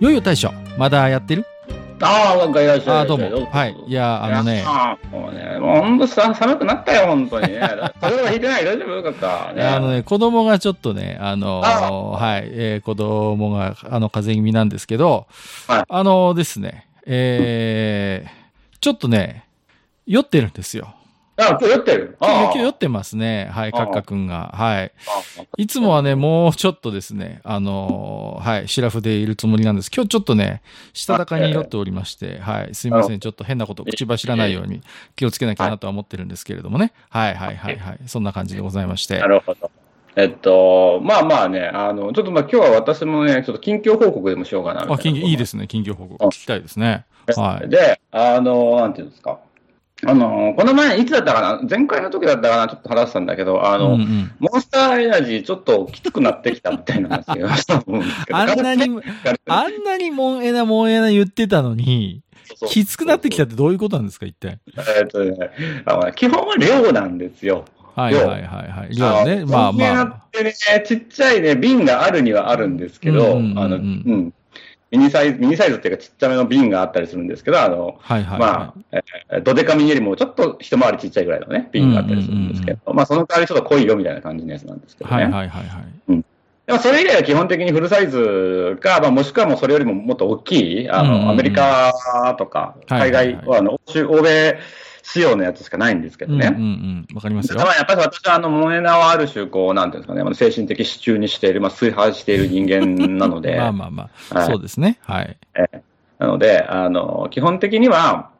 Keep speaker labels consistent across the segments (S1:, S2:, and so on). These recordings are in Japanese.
S1: よいよ大将、まだやってる？
S2: ああ、なんかいらっしゃい。
S1: ああ、どうも。はい。いや、あのね。
S2: あもうね、もうほんとさ寒くなったよ、本当にね。それは引いてない大丈夫？よかった。ね、
S1: あのね、子供がちょっとね、あのー、はい、えー、子供が、あの、風邪気味なんですけど、
S2: はい、
S1: あのー、ですね、えー、ちょっとね、酔ってるんですよ。
S2: あ、今日酔ってる？
S1: 今日酔ってますね。はい、カッカ君が。はい。いつもはね、もうちょっとですね、あのー、はい、シラフでいるつもりなんです。今日ちょっとね、したたかに酔っておりまして、はい、すいません。ちょっと変なこと口走らないように気をつけなきゃなとは思ってるんですけれどもね。はい、はい、はい、はい。そんな感じでございまして。
S2: なるほど。えっと、まあまあね、あの、ちょっとまあ今日は私もね、ちょっと近況報告でもしようかな
S1: あ、近況、いいですね、近況報告。聞きたいですね。はい。
S2: で、あの、なんていうんですか。あの、この前、いつだったかな？前回の時だったかな？ちょっと話したんだけど、あの、うんうん、モンスターエナジーちょっときつくなってきたみたいな話をしたと思うんですけど。
S1: あんなに、あんなにモンエナ、モンエナ言ってたのに、きつくなってきたってどういうことなんですか、一体？
S2: えっとね、あの基本は量なんですよ。
S1: はいはいはいはい。量ね。まあまあ。
S2: ってね、ちっちゃいね、瓶があるにはあるんですけど、あの、うん。ミニサイズ、ミニサイズっていうかちっちゃめの瓶があったりするんですけど、あの、
S1: はいはい、はい、
S2: まあ、えー、ドデカミニよりもちょっと一回りちっちゃいぐらいのね、瓶があったりするんですけど、うんうんうん、まあその代わりちょっと濃いよみたいな感じのやつなんですけどね。
S1: はいはいはいはい。
S2: うん。でもそれ以外は基本的にフルサイズか、まあ、もしくはもうそれよりももっと大きい、あの、うんうんうん、アメリカとか、海外、はいはいはい、あの、欧米、仕様のやつしかないんですけどね。
S1: うんうんうん。わかりますよ。
S2: やっぱり私はあの、モエナをある種、こう、なんていうんですかね、精神的支柱にしている、まあ、崇拝している人間なので。
S1: まあまあまあ、はい、そうですね。はい。
S2: えー、なので、あの、基本的には、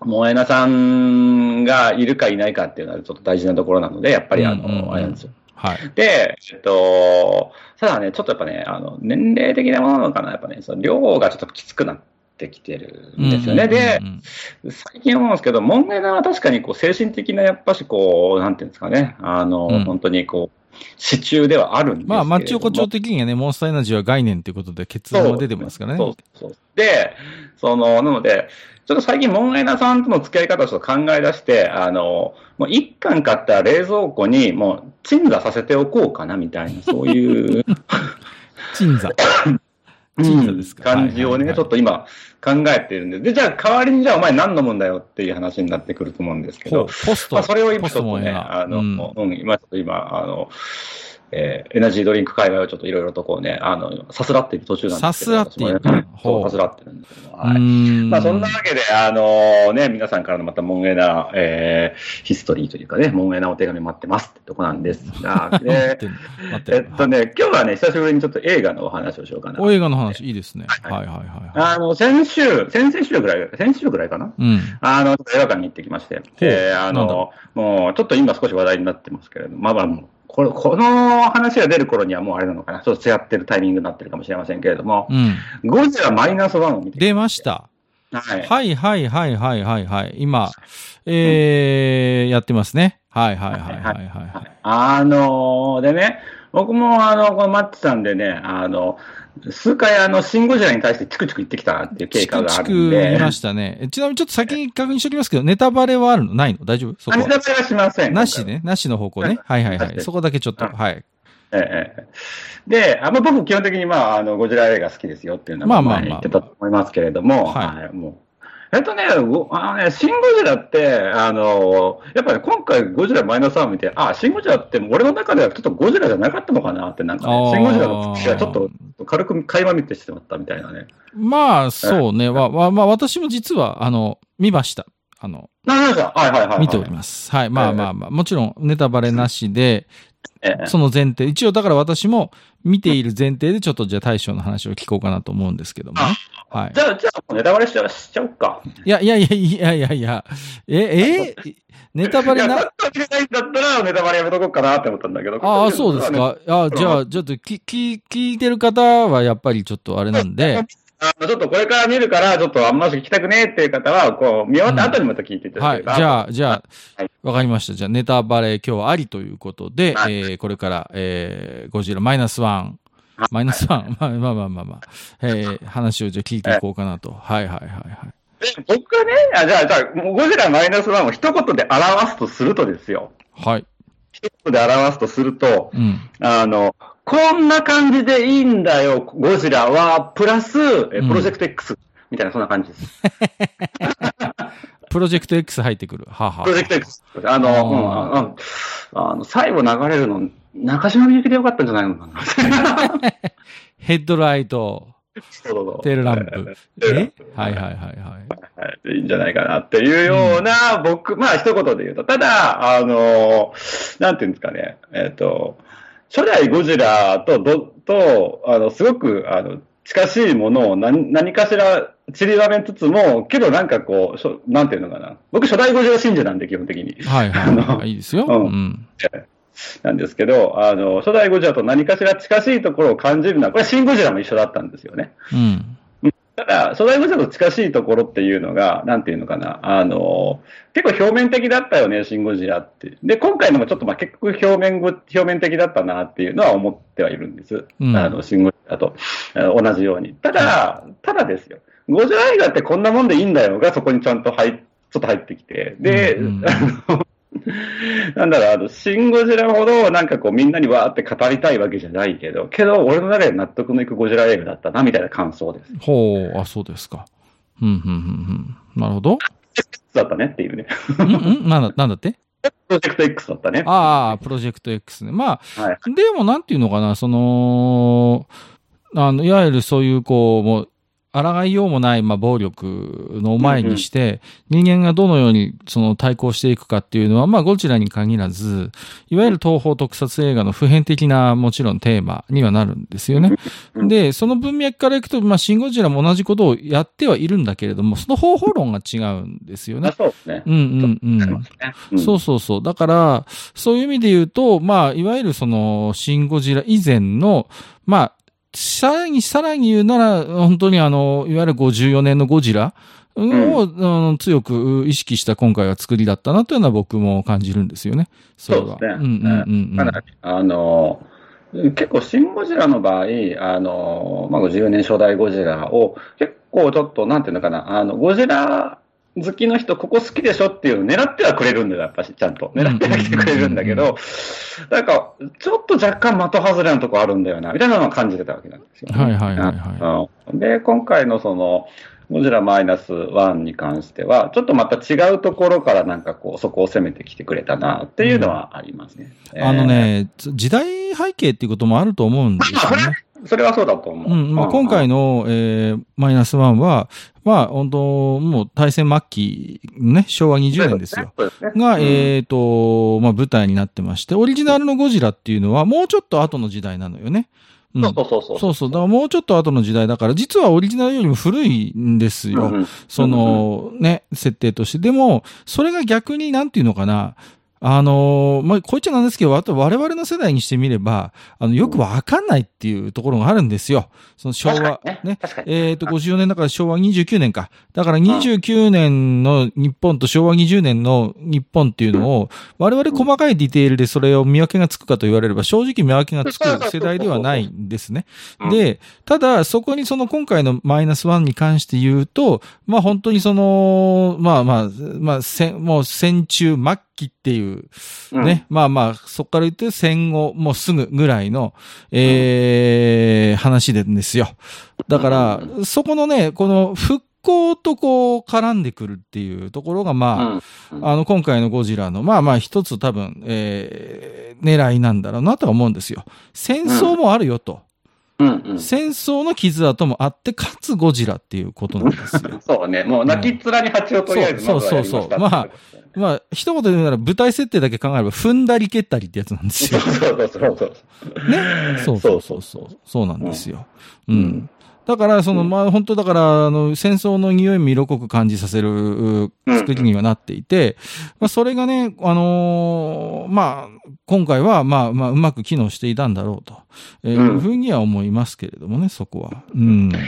S2: モエナさんがいるかいないかっていうのはちょっと大事なところなので、やっぱりあの、うんうんうん、あれなんですよ。
S1: はい。
S2: で、えっと、ただね、ちょっとやっぱね、あの、年齢的なものなのかな、やっぱね、その量がちょっときつくなってきてるんですよね。で、最近思うんですけど、問題なのは確かにこう精神的な、やっぱしこう、なんていうんですかね、あの、うん、本当にこう、支柱ではあるんです
S1: まあ、マッチ横丁的にはね、モンスターエナジーは概念ということで結論が出てますからね。
S2: そうそうで、その、なので、ちょっと最近、モンエナさんとの付き合い方をちょっと考え出して、あの、もう一貫買った冷蔵庫に、もう鎮座させておこうかな、みたいな、そういう。
S1: 鎮座。
S2: 鎮座ですか？感じをね、ちょっと今考えてるんで、で、じゃあ代わりにじゃあお前何飲むんだよっていう話になってくると思うんですけど、
S1: ポスト。
S2: まあ、それを今ちょっとね、あの、うん、うん、今ちょっと今、あの、えー、エナジードリンク界隈をちょっといろいろとこうね、あの、さすらっている途中なんですけど。
S1: さすらっている。
S2: そう、さすらってるんですけど。はい。まあ、そんなわけで、あのー、ね、皆さんからのまた、モンエナ、えー、ヒストリーというかね、モンエナお手紙待ってますってとこなんですが、で、えっとね、今日はね、久しぶりにちょっと映画のお話をしようかな。
S1: お映画の話、いいですね。はいはいはい、はい。
S2: あの、先週、先々週ぐらい、先週ぐらいかな？
S1: うん。
S2: あの、映画館に行ってきまして、で、あの、もう、ちょっと今少し話題になってますけれども、まあまあ、これ、この話が出る頃にはもうあれなのかな。ちょっとやってるタイミングになってるかもしれませんけれども、
S1: うん、
S2: ゴジラマイナスワンを見て
S1: 出ました。
S2: はい。
S1: はいはいはいはいはいはい。今、えー、やってますね。はいはいはいはいはい。はい、
S2: あのー、でね、僕もあの、このマッチさんでね、あの、数回あの、シンゴジラに対してチクチク言ってきたなっていう経過があるんで。
S1: チクチク見ましたね。ちなみにちょっと先に確認しておきますけど、ネタバレはあるの？ないの？大丈夫？そこ
S2: ネタバレはしません。
S1: なしね。なしの方向ね。はいはいはい。そこだけちょっと、はい。
S2: ええ。で、あんま僕基本的にまあ、あの、ゴジラ映画好きですよっていうのは、まあまあ言ってたと思いますけれども、はい。もうえっとね、あのね、シン・ゴジラって、あの、やっぱり、ね、今回ゴジラマイナスワン見て、あ、シン・ゴジラって俺の中ではちょっとゴジラじゃなかったのかなって、なんかね、シン・ゴジラの口がちょっと軽く垣間見てしまったみたいなね。
S1: まあ、そうね。まあ、まあ、私も実は、あの、見ました。あの、
S2: はいはいはい、はい。
S1: 見ております。はい。まあまあまあ、もちろんネタバレなしで、その前提、一応だから私も見ている前提でちょっとじゃあ大将の話を聞こうかなと思うんですけどもね。はい。
S2: じゃあ、じゃあ、ネタバレしちゃしちゃおうか。
S1: いやいやいやいやいやいや、え、え、ネタバレな？
S2: だったらネタバレやめとこうかなって思ったんだけど。
S1: ああ、そうですか。あじゃあ、ちょっとき、き、聞いてる方はやっぱりちょっとあれなんで。
S2: あの、ちょっとこれから見るから、ちょっとあんまし聞きたくねえっていう方は、こう、見終わった後にまた聞いていただければ、
S1: はい。じゃあ、じゃあ、わ、かりました。じゃあ、ネタバレ今日はありということで、はい、えー、これから、えー、ゴジラマイナスワン、マイナスワン、まあまあまあまあまあ、えー、話をじゃあ聞いていこうかなと。はいはいはいはい。
S2: 僕はね、あじゃあ、じゃあ、ゴジラマイナスワンを一言で表すとするとですよ。
S1: はい。
S2: 一言で表すとすると、うん、あの、こんな感じでいいんだよ、ゴジラは、プラス、プロジェクト X、みたいな、そんな感じです。
S1: プロジェクト X 入ってくる。はあ、は
S2: あ、プロジェクト X。あの、うん、あの最後流れるの、中島みゆきでよかったんじゃないのかな。
S1: ヘッドライト。テールランプ。え？はいはいはいは
S2: い。いいんじゃないかなっていうような、うん、僕、まあ一言で言うと、ただ、あの、なんていうんですかね、えっ、ー、と、初代ゴジラと、ど、と、あの、すごく、あの、近しいものを何何かしら散りばめつつも、けどなんかこう、しょなんていうのかな。僕初代ゴジラ信者なんで、基本的に。
S1: はいはい。いいですよ。うん。うん
S2: なんですけど、あの、初代ゴジラと何かしら近しいところを感じるのは、これシンゴジラも一緒だったんですよね。うん。ただ、初代ゴジラと近しいところっていうのが、なんていうのかな、あの、結構表面的だったよね、シンゴジラって。で、今回のもちょっとまあ結局表面表面的だったなっていうのは思ってはいるんです。うん、あの、シンゴジラと同じように。ただ、ただですよ。ゴジラ映画ってこんなもんでいいんだよが、そこにちゃんと入ちょっと入ってきて。で、うんうん、あの、なんだろう、あの、シン・ゴジラほど、なんかこう、みんなにわーって語りたいわけじゃないけど、けど、俺の中で納得のいくゴジラ映画だったな、みたいな感想です。
S1: ほう、あ、そうですか。うん、うん、うん、うん。なるほど。
S2: だったねっていうね。
S1: んんなんだ、なんだって？
S2: プロジェクト X だったね。
S1: ああ、プロジェクト X ね。まあ、はい、でもなんていうのかな、その、あの、いわゆるそういう、こう、もう、抗いようもない、まあ、暴力の前にして、人間がどのようにその対抗していくかっていうのは、まあ、ゴジラに限らず、いわゆる東方特撮映画の普遍的な、もちろんテーマにはなるんですよね。で、その文脈からいくと、まあ、シン・ゴジラも同じことをやってはいるんだけれども、その方法論が違うんですよね。
S2: そうですね。
S1: うんうんうん。そうそうそう。だから、そういう意味で言うと、まあ、いわゆるその、シン・ゴジラ以前の、まあ、さらに、さらに言うなら、本当にあの、いわゆる54年のゴジラを、うん、強く意識した今回は作りだったなというのは僕も感じるんですよね。
S2: そうですね。うんうんうん、うん。あの、結構、シン・ゴジラの場合、あの、まあ、54年初代ゴジラを、結構ちょっと、なんていうのかな、あの、ゴジラ好きの人、ここ好きでしょっていうのを狙ってはくれるんだよ、やっぱし、ちゃんと。狙っては来てくれるんだけど、なんか、ちょっと若干的外れのとこあるんだよな、みたいなのは感じてたわけなんですよ、
S1: ね。はいはいはい、は
S2: い。で、今回のその、ゴジラマイナス1に関しては、ちょっとまた違うところからなんかこう、そこを攻めてきてくれたなっていうのはありますね。
S1: うん、あのね、時代背景っていうこともあると思うんですよね。
S2: それはそうだと思う。うんまあ、
S1: 今回の、えー、マイナスワンは、まあ、本当、もう大戦末期、ね、昭和20年ですよ。すね、が、うん、えっ、ー、と、まあ、舞台になってまして、オリジナルのゴジラっていうのは、もうちょっと後の時代なのよね。
S2: うん、そうそうそう。
S1: そうそう。だからもうちょっと後の時代だから、実はオリジナルよりも古いんですよ。うん、その、ね、設定として。でも、それが逆になんていうのかな、あのー、まあ、こいつなんですけど、我々の世代にしてみれば、あの、よくわかんないっていうところがあるんですよ。その昭和、ね。ねえっ、ー、と、54年だから昭和29年か。だから29年の日本と昭和20年の日本っていうのを、我々細かいディテールでそれを見分けがつくかと言われれば、正直見分けがつく世代ではないんですね。で、ただ、そこにその今回のマイナスワンに関して言うと、まあ本当にその、まあまあ、まあ、戦、もう戦中末期っていう、ね、うん、まあまあ、そこから言って戦後、もうすぐぐらいの、ええー、話でですよ。だから、そこのね、この復興とこう絡んでくるっていうところが、まあ、あの、今回のゴジラの、まあまあ一つ多分、ええー、狙いなんだろうなとは思うんですよ。戦争もあるよと。うんうん、戦争の傷跡もあって、かつゴジラっていうことなんですよ。
S2: そうね。もう泣きっ面に蜂をとりあえず
S1: そうそうそう。まあ、まあ、一言で言うなら舞台設定だけ考えれば、踏んだり蹴ったりってやつなんですよ。
S2: そうそうそうそう。
S1: ね。そうそうそうそう。そうなんですよ。うん。だから、その、まあ、本当だから、あの、戦争の匂いも色濃く感じさせる作りにはなっていて、まあ、それがね、あのー、まあ、今回は、まあ、まあ、うまく機能していたんだろうと、えいうふうには思いますけれどもね、そこは。うん。いや、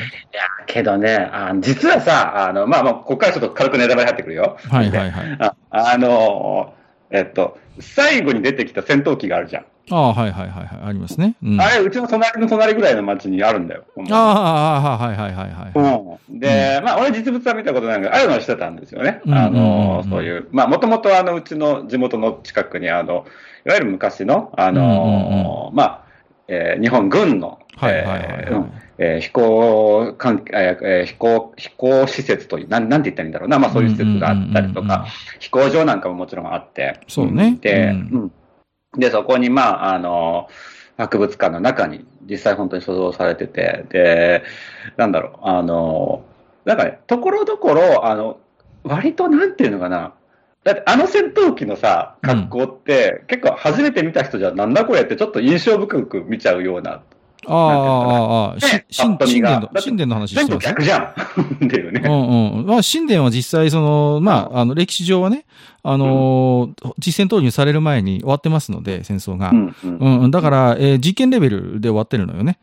S2: けどね、あ実はさ、あの、まあまあ、ここからちょっと軽くネタバレ入ってくるよ。
S1: はいはいはい。
S2: ああの、えっと、最後に出てきた戦闘機があるじゃん。
S1: ああ、はいはいはいはい。ありますね。
S2: うん、あれ、うちの隣の隣ぐらいの町にあるんだよ。
S1: ああ、はいはいはいはい。
S2: うん、で、まあ、俺実物は見たことないけど、ああいうのはしてたんですよね。あの、そういう、まあ、もともとあの、うちの地元の近くに、あの、いわゆる昔の、あの、まあ、えー、日本軍の、はいはいはい、はい。えー、飛行関えー、飛行、飛行施設という、なん、なんて言ったらいいんだろうな、まあそういう施設があったりとか、飛行場なんかももちろんあって、
S1: そうね。
S2: で、うん、で、そこに、まあ、あの、博物館の中に実際本当に所蔵されてて、で、なんだろう、あの、なんかね、ところどころ、あの、割となんていうのかな、だってあの戦闘機のさ、格好って、うん、結構初めて見た人じゃなんだこれってちょっと印象深く見ちゃうような
S1: ああ、ああ、ああ、神殿の、神殿の話
S2: してます逆じゃん。っていうね。
S1: うんうん。まあ、神殿は実際、その、まあ、あの、歴史上はね、あのー、実戦投入される前に終わってますので、戦争が。うん、うん、だから、えー、実験レベルで終わってるのよね。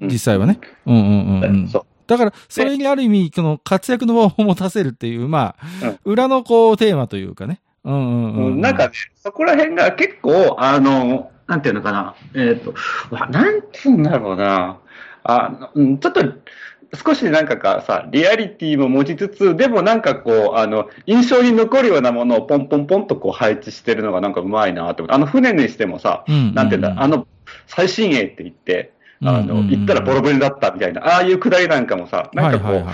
S1: 実際はね。うんうんうんうん。そう。だから、それにある意味、この活躍の場を持たせるっていう、まあ、裏のこう、テーマというかね。うんうんうん。
S2: なんかね、そこら辺が結構、あの、なんていうのかな、えっ、ー、と、なんつうんだろうな、あちょっと、少しなんかかさ、リアリティも持ちつつ、でもなんかこう、あの、印象に残るようなものをポンポンポンとこう配置してるのがなんかうまいなってあの船にしてもさ、うんうん。うん、なんていうんだ、あの、最新鋭って言って、あの、行ったらボロボロだったみたいな、ああいうくだりなんかもさ、なんかこう、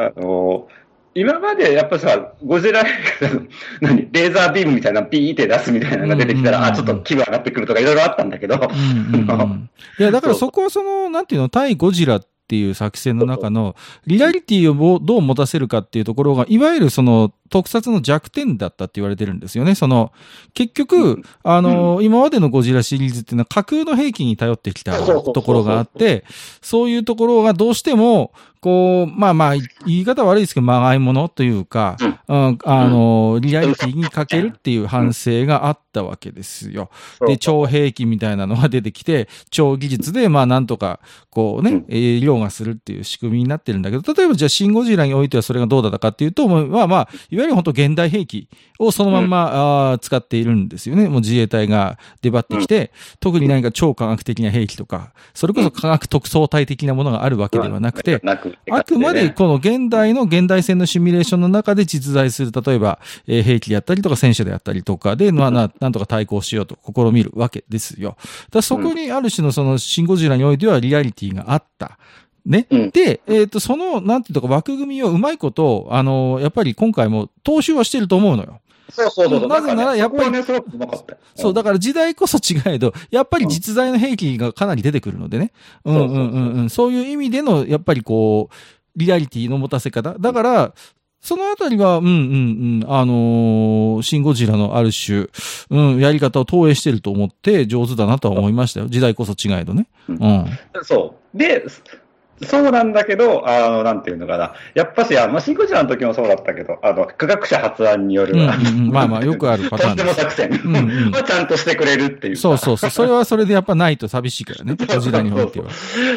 S2: あの、今までやっぱさ、ゴジラ 何、レーザービームみたいなピーって出すみたいなのが出てきたら、あ、ちょっと気分上がってくるとかいろいろあったんだけど。
S1: いや、だからそこはその、なんていうの、対ゴジラっていう作戦の中の、リアリティをどう持たせるかっていうところが、いわゆるその、特撮の弱点だったって言われてるんですよね。その、結局、あの、今までのゴジラシリーズっていうのは架空の兵器に頼ってきたところがあって、そういうところがどうしても、こう、まあまあ、言い方悪いですけど、まがいものというか、うん、あの、リアリティに欠けるっていう反省があったわけですよ。で、超兵器みたいなのが出てきて、超技術で、まあなんとか、こうね、医療がするっていう仕組みになってるんだけど、例えばじゃあ、シン・ゴジラにおいてはそれがどうだったかっていうと、まあまあ、いわゆる本当現代兵器をそのまんま、使っているんですよね。もう自衛隊が出張ってきて、うん、特に何か超科学的な兵器とか、それこそ科学特捜隊的なものがあるわけではなくて、あくまでこの現代の現代戦のシミュレーションの中で実在する、例えば、えー、兵器であったりとか戦車であったりとかで、まあな、なんとか対抗しようと試みるわけですよ。だそこにある種のそのシンゴジラにおいてはリアリティがあった。ね。うん、で、えっ、ー、と、その、なんていうか枠組みをうまいこと、あの、やっぱり今回も踏襲はしてると思うのよ。
S2: そうそうそう。
S1: なぜなら、やっぱり、ね、そう、だから時代こそ違えど、やっぱり実在の兵器がかなり出てくるのでね。うんうんうんうん。そういう意味での、やっぱりこう、リアリティの持たせ方。だから、そのあたりは、うんうんうん、あのー、シン・ゴジラのある種、うん、やり方を投影してると思って上手だなとは思いましたよ。時代こそ違えどね。うん。
S2: そう。で、そうなんだけど、あの、なんていうのかな。やっぱし、あまあ、シンクジラの時もそうだったけど、あの、科学者発案による、うん
S1: うん、まあまあ、よくあるパターン
S2: とんでも作戦うん、ちゃんとしてくれるっていう。
S1: そうそうそう。それはそれでやっぱないと寂しいからね。ゴジラにおいては。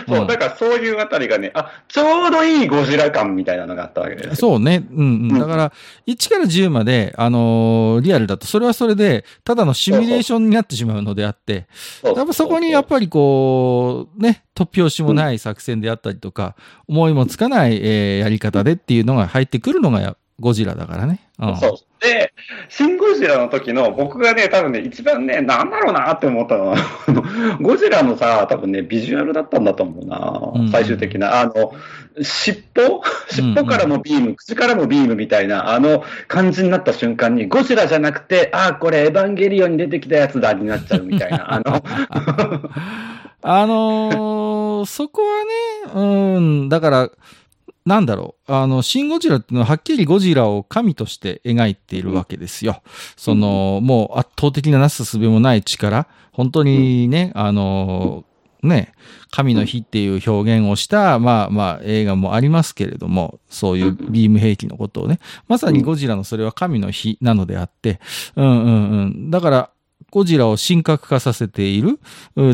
S2: そう、だからそういうあたりがね、あ、ちょうどいいゴジラ感みたいなのがあったわけです。
S1: そうね。うんうん。だから、1から10まで、あのー、リアルだと、それはそれで、ただのシミュレーションになってしまうのであって、やっぱそこにやっぱりこう、ね、突拍子もない作戦であったりとか、思いもつかない、えー、やり方でっていうのが入ってくるのがゴジラだからね。
S2: うん、そう。で、シン・ゴジラの時の僕がね、多分ね、一番ね、なんだろうなって思ったのは、ゴジラのさ、多分ね、ビジュアルだったんだと思うな、うん、最終的な。あの、尻尾？尻尾からもビーム、うん、口からもビームみたいな、あの感じになった瞬間に、ゴジラじゃなくて、ああ、これエヴァンゲリオンに出てきたやつだになっちゃうみたいな、あの
S1: あのー、そこはね、うん、だから、なんだろう。あの、シン・ゴジラっていうのははっきりゴジラを神として描いているわけですよ。その、もう圧倒的ななすすべもない力。本当にね、あの、ね、神の日っていう表現をした、まあまあ映画もありますけれども、そういうビーム兵器のことをね、まさにゴジラのそれは神の日なのであって、うんうんうん。だから、ゴジラを神格化させている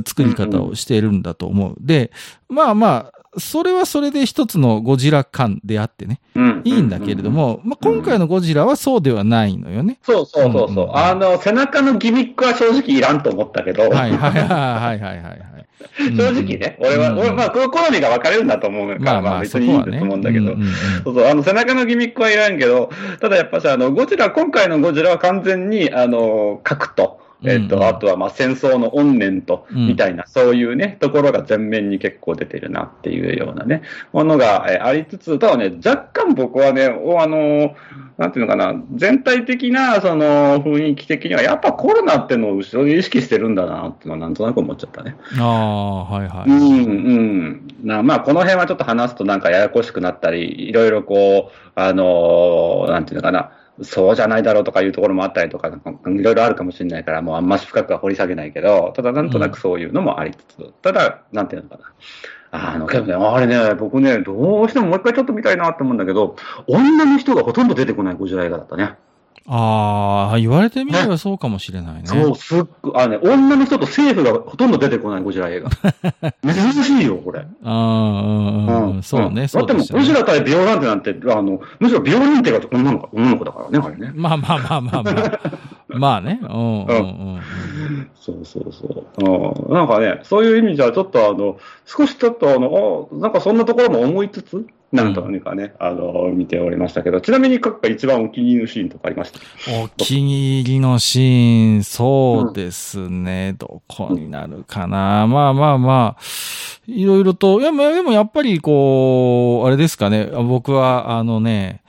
S1: 作り方をしているんだと思う。で、まあまあ、それはそれで一つのゴジラ感であってね、うん、いいんだけれども、まあ、今回のゴジラはそうではないのよね。
S2: そうそうそうそう、うん、あの、背中のギミックは正直いらんと思ったけど。はいはいはいはいはいはい。正直ね、俺は、俺、まあ、好みが分かれるんだと思うから、まあ別にいいと思うんだけど、そうそう、あの、背中のギミックはいらんけど、ただやっぱさ、あの、ゴジラ、今回のゴジラは完全に、あの、核と、えっ、と、あとはまあ戦争の怨念と、みたいな、うん、そういうね、ところが前面に結構出てるなっていうようなね、ものが、えありつつ、ただね、若干僕はね、おあのなんていうのかな、全体的な、その、雰囲気的には、やっぱコロナってのを後ろで意識してるんだなっていうのは、なんとなく思っちゃったね。
S1: ああ、はいはい。
S2: うん、うん。なまあ、この辺はちょっと話すとなんかややこしくなったり、いろいろこう、あのなんていうのかな、そうじゃないだろうとかいうところもあったりとか、いろいろあるかもしれないから、もうあんまし深くは掘り下げないけど、ただなんとなくそういうのもありつつ、うん、ただ、なんていうのかな。あの、けどね、あれね、僕ね、どうしてももう一回ちょっと見たいなって思うんだけど、女の人がほとんど出てこないゴジラ映画だったね。
S1: ああ、言われてみればそうかもしれないね。
S2: そう、すっごあね、女の人と政府がほとんど出てこないゴジラ映画。珍しいよ、これ。あ
S1: あ、うん、そうね、
S2: そうだっても、ゴジラ対ビオランテなんて、あの、むしろビオランテが女の子、女の子だからね、あれね。
S1: まあまあまあまあまあ。まあね。うんうんうん。
S2: そうそうそう。なんかね、そういう意味じゃ、ちょっとあの、少しちょっとあの、なんかそんなところも思いつつ、なんとかね、うん、あの、見ておりましたけど、ちなみに各家一番お気に入りのシーンとかありました？
S1: お気に入りのシーン、そうですね、うん、どこになるかな。まあまあまあ、いろいろと、いや、でもやっぱりこう、あれですかね、僕はあのね、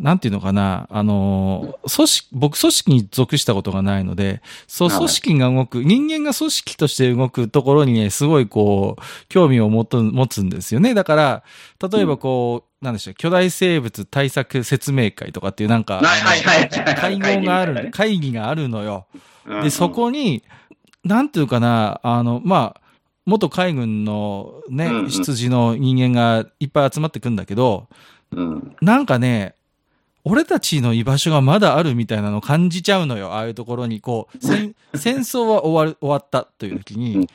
S1: なんていうのかな、あの、組織、僕組織に属したことがないので、そう、組織が動く、人間が組織として動くところにね、すごいこう、興味を持持つんですよね。だから、例えばこう、うん、なんでしょう、巨大生物対策説明会とかっていうなんか、会合がある、会議があるのよ。で、そこに、なんていうかな、あの、まあ、元海軍のね、出自の人間がいっぱい集まってくんだけど、うん、なんかね、俺たちの居場所がまだあるみたいなのを感じちゃうのよ。ああいうところに、こう、戦争は終わる、終わったという時に、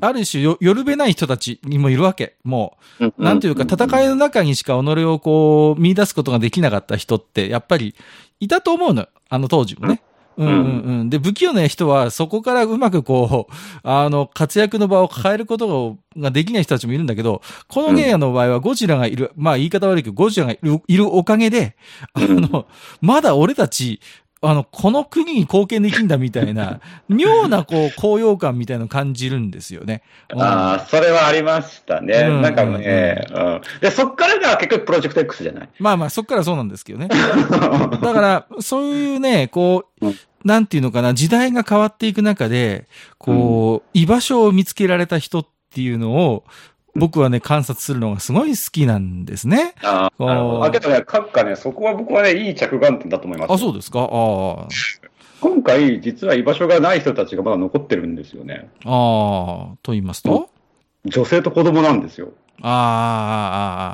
S1: ある種よ、よるべない人たちにもいるわけ。もう、なんというか、戦いの中にしか己をこう、見出すことができなかった人って、やっぱり、いたと思うの。あの当時もね。うんうんうん。で、不器用な人は、そこからうまくこう、あの、活躍の場を変えることができない人たちもいるんだけど、このゲーの場合はゴジラがいる、まあ言い方悪いけど、ゴジラがいるいるおかげで、あの、まだ俺たち、あの、この国に貢献できんだみたいな、妙なこう、高揚感みたいなのを感じるんですよね。
S2: ああ、それはありましたね。うん、なんかね、うん。で、そっからが結局プロジェクト X じゃない
S1: まあまあ、そっからそうなんですけどね。だから、そういうね、こう、うんなんていうのかな、時代が変わっていく中で、こう、居場所を見つけられた人っていうのを、僕はね、観察するのがすごい好きなんですね。
S2: ああ。あ、けどね、閣下ね、そこは僕はね、いい着眼点だと思います。
S1: あ、そうですか？ああ。
S2: 今回、実は居場所がない人たちがまだ残ってるんですよね。
S1: ああ、と言いますと？
S2: 女性と子供なんですよ。
S1: あ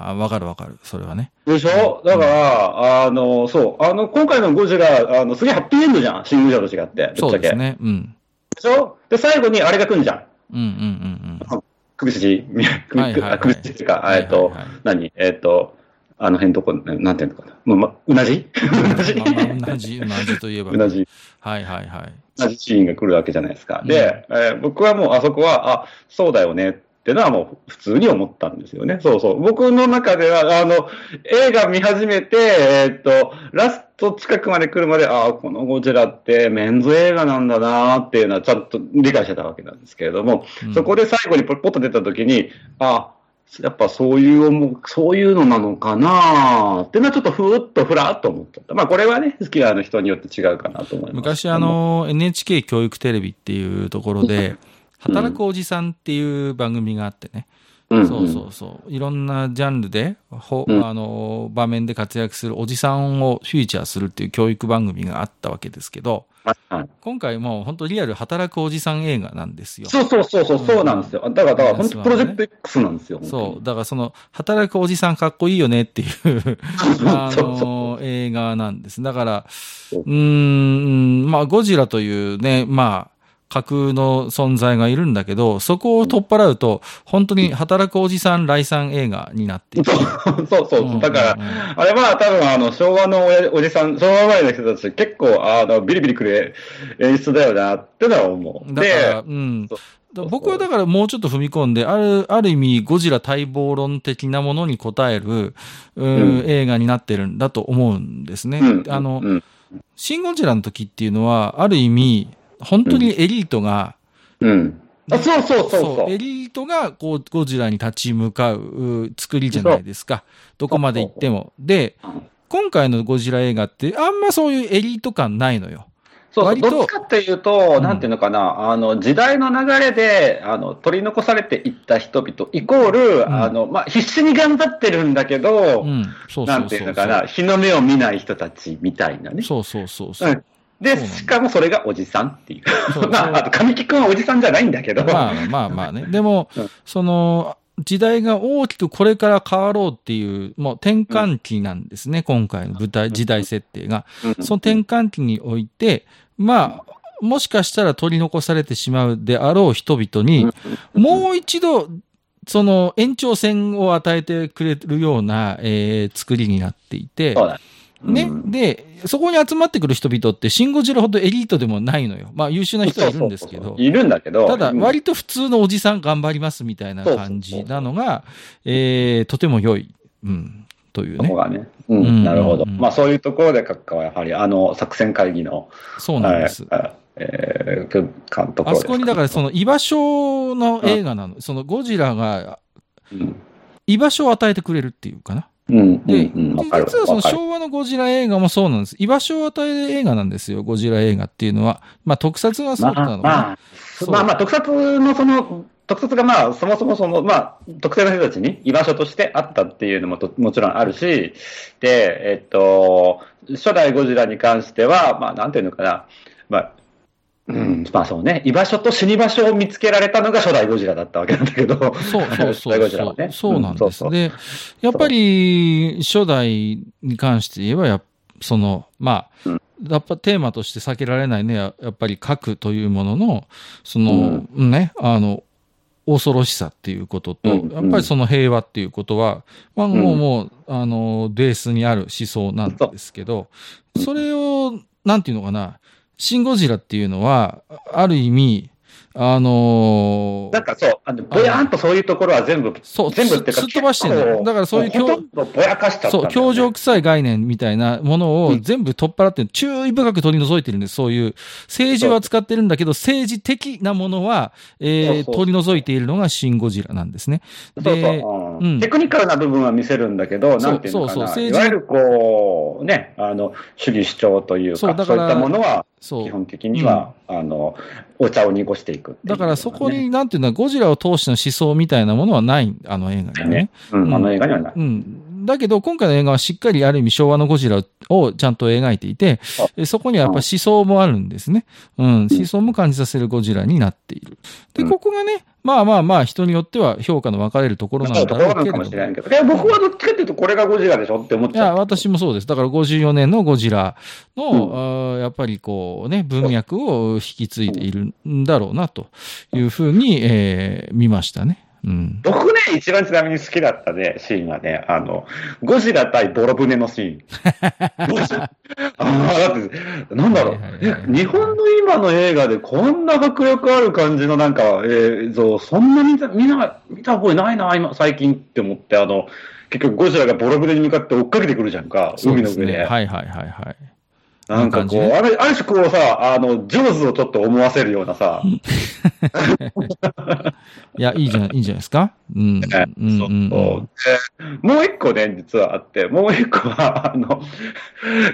S1: あ、ああ、わかるわかる。それはね。
S2: でしょ？だから、あの、そう、あの、今回のゴジラ、あの、すげえハッピーエンドじゃん。シン・ゴジラと違って。
S1: そうですね。うん。
S2: でしょ？で、最後にあれが来るじゃん。
S1: うんうんうんうん。
S2: 首筋、首筋っていうか、えっと、何？えっと、あの辺とこ、なんていうのかな。ま、ま、うなじ？
S1: うなじ？うなじ、うなじといえば。
S2: うなじ。
S1: はいはいはい。
S2: うなじシーンが来るわけじゃないですか。で、えー、僕はもうあそこは、あ、そうだよねっていうのはもう普通に思ったんですよね。そうそう。僕の中では、あの、映画見始めて、えー、っと、ラスト近くまで来るまで、ああ、このゴジラってメンズ映画なんだなっていうのはちゃんと理解してたわけなんですけれども、うん、そこで最後にポッと出た時に、ああ、やっぱそういう、そういうのなのかなっていうのはちょっとふーっとふらっと思っちゃった。まあこれはね、好きな人によって違うかなと思います。昔
S1: あの、NHK 教育テレビっていうところで、働くおじさんっていう番組があってね。うん、そうそうそう。いろんなジャンルで、ほ、うん、あの、場面で活躍するおじさんをフィーチャーするっていう教育番組があったわけですけど、今回も本当リアル働くおじさん映画なんですよ。
S2: そうそうそうそう、そうなんですよ。だから、だから本当プロジェクト X なんですよ。
S1: そう。だからその、働くおじさんかっこいいよねっていう あの、映画なんです。だから、うん、まあ、ゴジラというね、まあ、架空の存在がいるんだけど、そこを取っ払うと、本当に働くおじさん来産映画になっている。
S2: そうそうそう。だから、あれは多分あの、昭和のおじさん、昭和前の人たち結構、あの、ビリビリくれ演出だよなってのは思う。
S1: だから、うん。僕はだからもうちょっと踏み込んで、ある、ある意味ゴジラ待望論的なものに応える、うん、映画になってるんだと思うんですね。うん、あの、うん、シン・ゴジラの時っていうのは、ある意味、本当にエリートが、
S2: うん。あそうそうそうそう。
S1: エリートが、こう、ゴジラに立ち向かう作りじゃないですか。どこまで行っても。で、今回のゴジラ映画って、あんまそういうエリート感ないのよ。
S2: そうそう、どっちかっていうと、うん、なんていうのかな、あの、時代の流れで、あの、取り残されていった人々、イコール、うん、あの、まあ、必死に頑張ってるんだけど、うん、そうそうなんていうのかな、日の目を見ない人たちみたいなね。
S1: そうそうそうそう。
S2: で、しかもそれがおじさんっていう。まあ、あと、神木くんはおじさんじゃないんだけど。
S1: まあまあまあね。でも、うん、その、時代が大きくこれから変わろうっていう、もう転換期なんですね、うん、今回の舞台、時代設定が。うん、その転換期において、まあ、もしかしたら取り残されてしまうであろう人々に、もう一度、その延長線を与えてくれるような、えー、作りになっていて、そうだね、で、そこに集まってくる人々って、シンゴジラほどエリートでもないのよ。まあ、優秀な人はいるんですけど。
S2: いるんだけど。
S1: ただ、割と普通のおじさん頑張りますみたいな感じなのが、えー、とても良い。うん。というね。
S2: そこがね。うん、うん、なるほど。まあ、そういうところで閣下はやはり、あの、作戦会議の。
S1: そうなんです。
S2: えー、監督
S1: あそこにだからその居場所の映画なの。そのゴジラが、居場所を与えてくれるっていうかな。で、実はその昭和のゴジラ映画もそうなんです。居場所を与える映画なんですよ、ゴジラ映画っていうのは。まあ特撮がそうなの、ね、
S2: まあ、まあまあ特撮のその、特撮がまあそもそもその、まあ特定の人たちに居場所としてあったっていうのももちろんあるし、で、えっと、初代ゴジラに関しては、まあなんていうのかな、まあうん、まあそうね、居場所と死に場所を見つけられたのが初代ゴジラだったわけなんだけど、
S1: そうそうそう。そう。ね、そうなんです。で、やっぱり初代に関して言えばや、その、まあ、やっぱテーマとして避けられないね、やっぱり核というものの、その、うん、ね、あの、恐ろしさっていうことと、うんやっぱりその平和っていうことは、まあもう、もう、あの、ベースにある思想なんですけど、それを、なんていうのかな、シン・ゴジラっていうのは、ある意味、あの
S2: ー、なんかそう、あのぼやんとそういうところは全部、
S1: そう、
S2: 全
S1: 部ってか、すっ飛ばしてんだよ。だからそういう
S2: 強、ぼやかしちゃった
S1: そう、教場臭い概念みたいなものを全部取っ払って、注意深く取り除いてるんです。そういう、政治を扱ってるんだけど、政治的なものは、えー、取り除いているのがシン・ゴジラなんですね。
S2: で、うん、テクニカルな部分は見せるんだけど、なんていうのかな。そうそう。いわゆるこう、ね、あの、主義主張というか、そうそういったものは、基本的には、うん、あの、お茶を濁していくい
S1: だからそこに、なんていうのは、ゴジラを通しての思想みたいなものはない、あの映画にね。ね
S2: うん、あの映画にはない。
S1: うんだけど、今回の映画はしっかりある意味昭和のゴジラをちゃんと描いていて、そこにはやっぱ思想もあるんですね。うん、思想も感じさせるゴジラになっている。で、ここがね、まあまあまあ、人によっては評価の分かれるところなんだろうけど。
S2: いや、僕はどっちかっていうと、これがゴジラでしょ？って思っちゃう。いや、
S1: 私もそうです。だから54年のゴジラの、うん、やっぱりこうね、文脈を引き継いでいるんだろうな、というふうに、えー、見ましたね。うん、
S2: 僕ね、一番ちなみに好きだったね、シーンはね、あの、ゴジラ対ボロ船のシーン。ああ、だって、なんだろう、日本の今の映画でこんな迫力ある感じのなんか映像、そんな見た、見な、見た覚えないな、今、最近って思って、あの、結局ゴジラがボロ船に向かって追っかけてくるじゃんか、海の上で。
S1: はいはいはいはい。
S2: なんかこう、あるある種こうさ、あの、上手をちょっと思わせるようなさ。
S1: いや、いいじゃん、いいじゃないですか？うん。も
S2: う一個ね、実はあって、もう一個は、あの、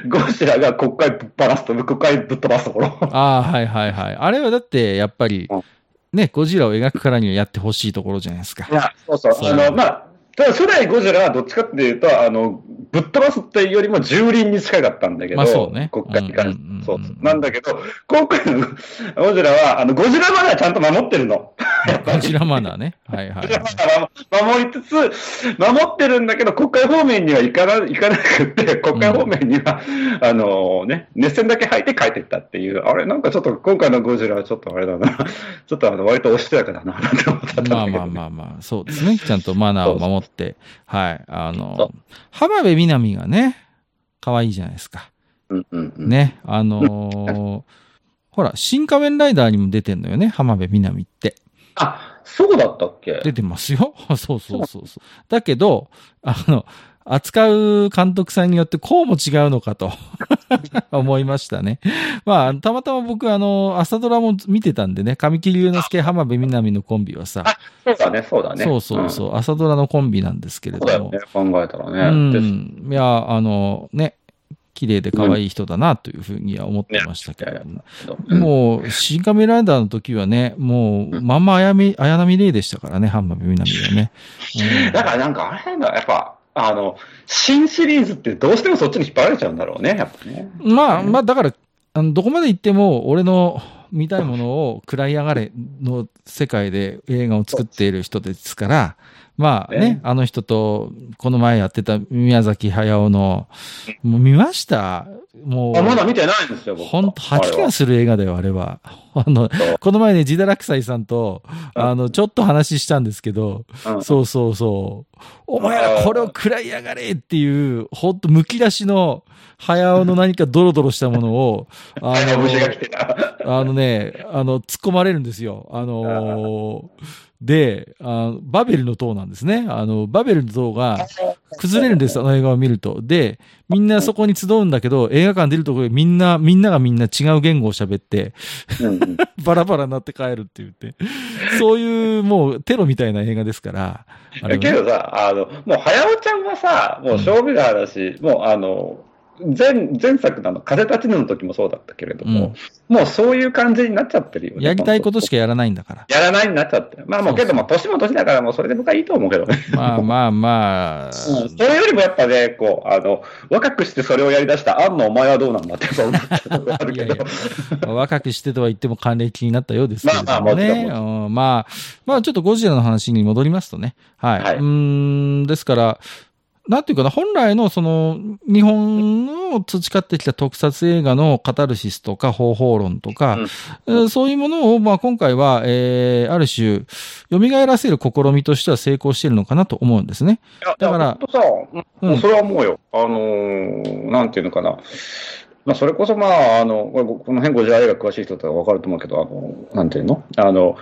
S2: ゴジラが国会ぶっ放すと、国会ぶっ飛ばすところ。
S1: ああ、はいはいはい。あれはだって、やっぱり、ね、ゴジラを描くからにはやってほしいところじゃないですか。
S2: いや、そうそう。あの、まあ、ただ初代ゴジラはどっちかっていうと、あの、ぶっ飛ばすっていうよりも蹂躙に近かったんだけど、
S1: まあそうね。
S2: 国会に関して。そうなんだけど、今回のゴジラは、あの、ゴジラマナーちゃんと守ってるの。
S1: ゴジラマナーね。はいはい、
S2: 守りつつ、守ってるんだけど、国会方面には行かな、行かなくて、国会方面には、うん、あのね、熱線だけ吐いて帰っていったっていう、あれ、なんかちょっと今回のゴジラはちょっとあれだな、ちょっとあの、割とおしとやかだな、って思った
S1: まあまあまあまあ、そうですね。ちゃんとマナーを守って、はい。あの、浜辺美波がね、可愛いじゃないですか。
S2: うんうんうん、
S1: ね、あのー、ほら、新仮面ライダーにも出てんのよね、浜辺美波って。
S2: あ、そうだったっけ？
S1: 出てますよ。そうそうそうそう。だけど、あの、扱う監督さんによってこうも違うのかと 思いましたね。まあ、たまたま僕、あの、朝ドラも見てたんでね、神木隆之介、浜辺美波のコンビはさ。
S2: そうだね、そうだね。
S1: そうそうそう、うん、朝ドラのコンビなんですけれども。そう
S2: だよね、考えたらね。う
S1: ん。いや、あの、ね、綺麗で可愛い人だなというふうには思ってましたけど、うん、もう、新仮面ライダーの時はね、もう、まんま綾波、綾波レイでしたからね、浜辺美波はね。
S2: うん、だからなんかあれだ、やっぱ、あの、新シリーズってどうしてもそっちに引っ張られちゃうんだろうね、やっぱね。
S1: まあ、まあ、だから、あのどこまで行っても、俺の見たいものを食らい上がれの世界で映画を作っている人ですから、まあね、ねあの人と、この前やってた宮崎駿の、もう見ました？もう。
S2: まだ見てないんですよ、
S1: 本当吐き気がする映画だよ、あれは。あの、この前ね、ジダラクサイさんと、あの、ちょっと話したんですけど、うん、そうそうそう。お前らこれを食らいやがれっていう、ほんと剥き出しの、早尾の何かドロドロしたものを、あの、あのね、あの、突っ込まれるんですよ。あのーで、あバベルの塔なんですね。あの、バベルの塔が崩れるんです、あの映画を見ると。で、みんなそこに集うんだけど、映画館出るところでみんな、みんながみんな違う言語を喋って、バラバラになって帰るって言って。そういうもうテロみたいな映画ですから。
S2: ね、けどさ、あの、もう、早尾ちゃんはさ、もう勝負がだし、うん、もうあの、前、前作の風立ちぬの時もそうだったけれども、うん、もうそういう感じになっちゃってるよね。
S1: やりたいことしかやらないんだから。
S2: やらないになっちゃってる。まあもうけども、年も年だからもうそれで僕はいいと思うけどね。
S1: まあまあまあ。うん、
S2: それよりもやっぱね、こう、あの、若くしてそれをやり出したあんのお前はどうなんだって思ったところあるけど。いやい
S1: や若くしてとは言っても還暦になったようですけどね。まあまあもちろん、まあ、まあちょっとゴジラの話に戻りますとね。はい。はい、うん、ですから、なんていうかな、本来のその、日本を培ってきた特撮映画のカタルシスとか方法論とか、うん、そういうものを、まあ今回は、えー、ある種、蘇らせる試みとしては成功しているのかなと思うんですね。
S2: だから。さ、うん、それは思うよ。あのー、なんていうのかな。まあ、それこそ、まあ、あの、この辺ゴジラ映画詳しい人とはわかると思うけど、あの、なんていうの？あの、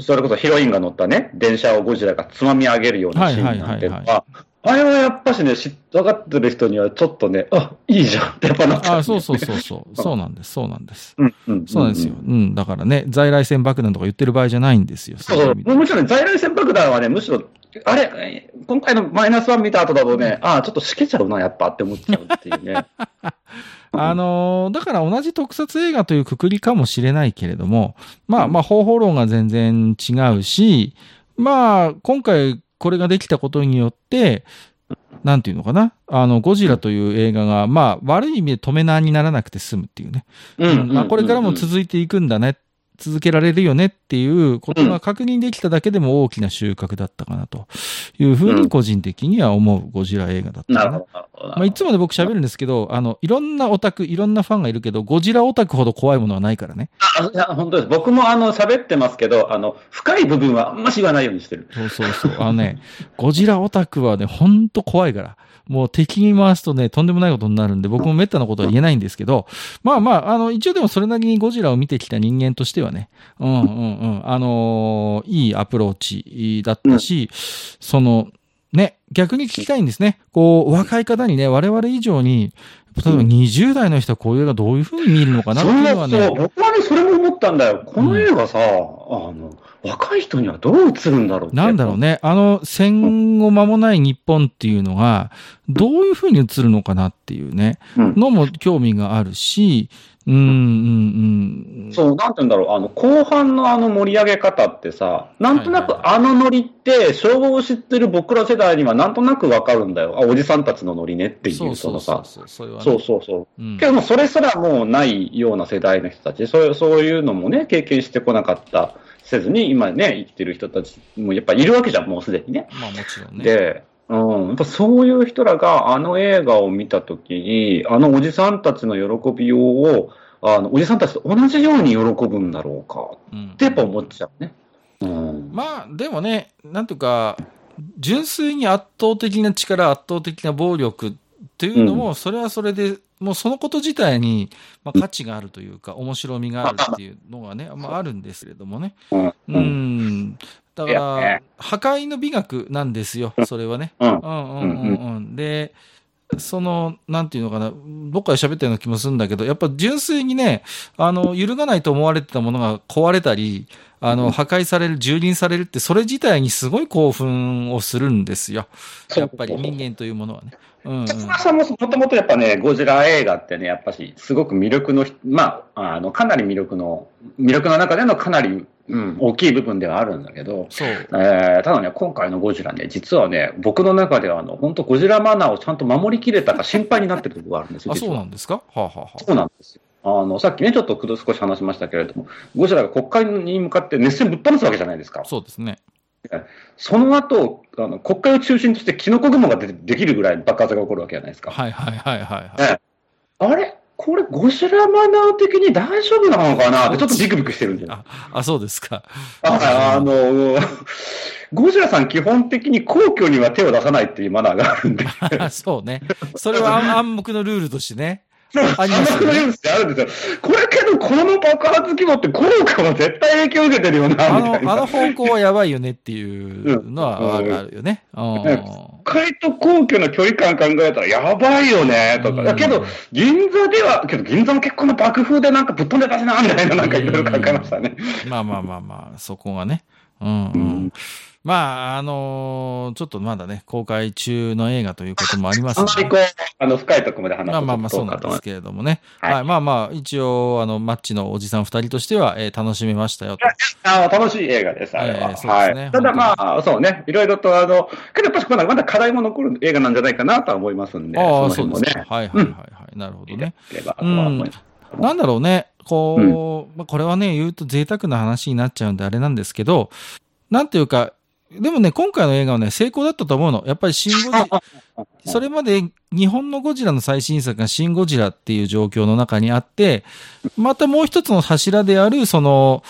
S2: それこそヒロインが乗ったね、電車をゴジラがつまみ上げるようなシーンなんていうのは、あれはやっぱしね、分かってる人にはちょっとね、あ、いいじゃんってやっぱなっちゃう、ね、
S1: あ、そうそうそうそう。そうなんです、そうなんです。うん、うん。そうなんですよ。うん。だからね、在来線爆弾とか言ってる場合じゃないんですよ。
S2: そうそう。もちろん、ね、在来線爆弾はね、むしろ、あれ、今回のマイナスワン見た後だとね、ああ、ちょっとしけちゃうな、やっぱって思っちゃうっていうね。
S1: あのー、だから同じ特撮映画というくくりかもしれないけれども、まあまあ方法論が全然違うし、まあ今回これができたことによって、なんていうのかな？あの、ゴジラという映画が、まあ、悪い意味で止めなにならなくて済むっていうね。うん。まあ、これからも続いていくんだね続けられるよねっていうことが確認できただけでも大きな収穫だったかなというふうに個人的には思うゴジラ映画だったな。なるほど。まあ、いつもで僕喋るんですけど、あの、いろんなオタク、いろんなファンがいるけど、ゴジラオタクほど怖いものはないからね。
S2: あ、いや、本当です。僕もあの、喋ってますけど、あの、深い部分はあんまし言わないようにしてる。
S1: そうそうそう。あのね、ゴジラオタクはね、ほんと怖いから。もう敵に回すとね、とんでもないことになるんで、僕も滅多なことは言えないんですけど、まあまあ、あの、一応でもそれなりにゴジラを見てきた人間としてはね、うんうんうん、あのー、いいアプローチだったし、その、ね、逆に聞きたいんですね。こう、若い方にね、我々以上に、例えば20代の人はこういう映画どういうふうに見るのかなっていうのはね。
S2: 僕はね、それも思ったんだよ。この映画さ、うん、あの、若い人にはどう映るんだろう
S1: なんだろうね。あの、戦後間もない日本っていうのが、どういうふうに映るのかなっていうね、のも興味があるし、うんうんうん。
S2: そう、なんて言うんだろう、あの、後半のあの盛り上げ方ってさ、なんとなくあのノリって、昭和を知ってる僕ら世代にはなんとなくわかるんだよ。あ、おじさんたちのノリねっていう、そのさ。そうそうそうそう。うん、けども、それすらもうないような世代の人たち、そうそういうのもね、経験してこなかった、せずに、今ね、生きてる人たちもやっぱいるわけじゃん、もうすでにね。
S1: まあもちろんね。
S2: で、うん、やっぱそういう人らがあの映画を見たときに、あのおじさんたちの喜びようを、あのおじさんたちと同じように喜ぶんだろうか。ってやっぱ思っちゃうね。うん、
S1: まあ、でもね、なんとか、純粋に圧倒的な力、圧倒的な暴力っていうのも、それはそれで、もうそのこと自体に、まあ、価値があるというか、面白みがあるっていうのがね、まあ、あるんですけれどもね。うん。だから、破壊の美学なんですよ、それはね。うんうんうんうん。で、その、なんていうのかな、どっかで喋ったような気もするんだけど、やっぱ純粋にね、あの、揺るがないと思われてたものが壊れたり、あの、破壊される、蹂躙されるって、それ自体にすごい興奮をするんですよ。やっぱり人間というものはね。
S2: うん、さんももともとやっぱね、ゴジラ映画ってね、やっぱし、すごく魅力の、まあ、あの、かなり魅力の、魅力の中でのかなり、うん、大きい部分ではあるんだけど、そうえー、ただね、今回のゴジラね、実はね、僕の中では、あの、本当ゴジラマナーをちゃんと守りきれたか心配になってるところがあるんですよ。
S1: あ、そうなんですか？はあ、はあは
S2: あ、そうなんですよ。あの、さっきね、ちょっと少し話しましたけれども、ゴジラが国会に向かって熱戦ぶっ放すわけじゃないですか。
S1: そうですね。
S2: その後、あの国会を中心としてキノコ雲がでできるぐらい爆発が起こるわけじゃないですか。
S1: はいはいはいはい、はい、
S2: あれ？これ、ゴジラマナー的に大丈夫なのかなって、ちょっとビクビクしてるんじゃない
S1: あ、そうですか。
S2: ああの、ゴジラさん基本的に皇居には手を出さないっていうマナーがあるんで。
S1: そうね。それは暗黙のルールとしてね。
S2: ありますよ、ね。あるんですよ。これこの爆発規模って効果は絶対影響受けてるよな、
S1: あの、あの方向はやばいよねっていうのはあるよね。国
S2: 会と皇居の距離感考えたらやばいよね、とか。だけど、銀座では、けど銀座も結構な爆風でなんかぶっ飛んでたしな、みたいななんかいろいろ考えましたね。
S1: まあまあまあまあ、そこがね。うん、うん。まあ、あのー、ちょっとまだね、公開中の映画ということもありますの
S2: で。あんまりこう、あの、深いところまで話すまあ
S1: まあまあ、そうなんですけれどもね。はい、はい、まあまあ、一応、あの、マッチのおじさん二人としては、えー、楽しめましたよと。
S2: あ楽しい映画です、あれは。えー、そうですね。はい、ただまあ、そうね、いろいろと、あの、けどやっぱりまだまだ課題も残る映画なんじゃないかなとは思いますんで。
S1: ああ、そうですね。はいはいはいはい。なるほどね。うん。なんだろうね。こう、うん、まあ、これはね、言うと贅沢な話になっちゃうんであれなんですけど、なんていうか、でもね、今回の映画はね、成功だったと思うの。やっぱりシンゴジラ、それまで日本のゴジラの最新作がシンゴジラっていう状況の中にあって、またもう一つの柱である、その、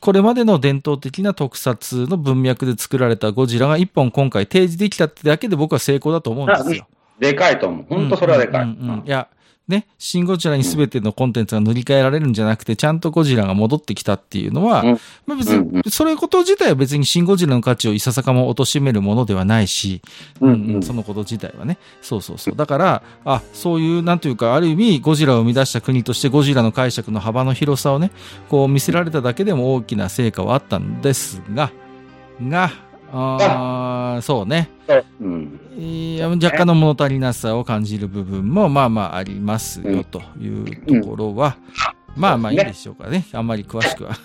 S1: これまでの伝統的な特撮の文脈で作られたゴジラが一本今回提示できたってだけで僕は成功だと思うんですよ。
S2: でかいと思う。本当それはでかい。うん
S1: うんうん、いや、ね、シン・ゴジラに全てのコンテンツが塗り替えられるんじゃなくて、ちゃんとゴジラが戻ってきたっていうのは、うん、まあ別に、それこと自体は別にシン・ゴジラの価値をいささかも貶めるものではないし、うん、うん、そのこと自体はね。そうそうそう。だから、あ、そういう、なんというか、ある意味、ゴジラを生み出した国としてゴジラの解釈の幅の広さをね、こう見せられただけでも大きな成果はあったんですが、が、ああ、そうね。うん、いや若干の物足りなさを感じる部分もまあまあありますよというところは、まあまあいいでしょうかね。あんまり詳しくは。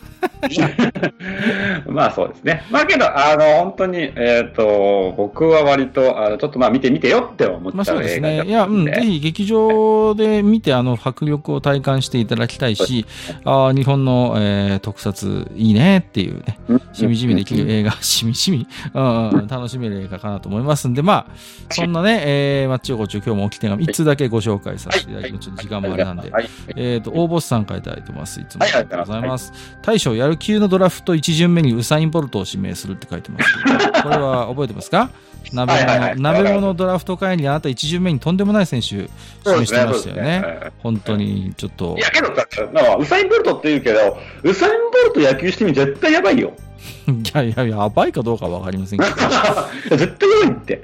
S2: まあそうですね。まあけど、あの、本当に、えっ、ー、と、僕は割と、あの、ちょっとまあ見てみてよって思っちゃうまあそうですね。
S1: いや、うん、ぜひ劇場で見て、あの、迫力を体感していただきたいし、あ日本の、えー、特撮いいねっていうね、しみじみできる映画、しみじみ、うん、楽しめる映画かなと思いますんで、まあ、そんなね、えー、マッチ横丁今日も起きてが3つだけご紹介させていただきます。ちょっと時間もあれなんで、えっ、と、応募さんからいただいてます。いつもありがとうございます。大将やる級のドラフト1巡目にウサイン・ボルトを指名するって書いてますこれは覚えてますか？鍋物、鍋物ドラフト会にあなた1巡目にとんでもない選手指名してましたよね。ね本当にちょっと。
S2: いやけどさ、ウサイン・ボルトって言うけど、ウサイン・ボルト野球してみ絶対やばいよ。
S1: いやいや、やばいかどうかわかりませんけ
S2: ど。絶対やばいって。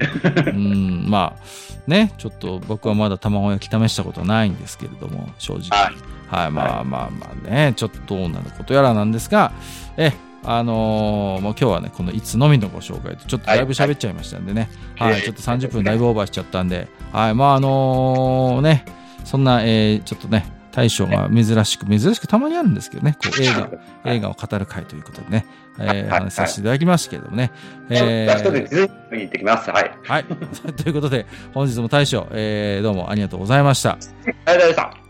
S1: うん、まあ、ね、ちょっと僕はまだ卵焼き試したことないんですけれども、正直。はいはい、まあまあまあね、ちょっとどうなることやらなんですが、え、あのー、もう今日はね、このいつのみのご紹介と、ちょっとだいぶ喋っちゃいましたんでね、はい、はい、ちょっと30分だいぶオーバーしちゃったんで、はい、まああのー、ね、そんな、えー、ちょっとね、
S3: 大将が珍しく、珍しくたまにあるんですけどね、こう映画、映画を語る会ということでね、えー、話させていただきましたけれどもね。
S4: えー、後でディズニーに行ってきます。はい。
S3: はい。ということで、本日も大将、えー、どうもありがとうございました。あり
S4: がとうございました。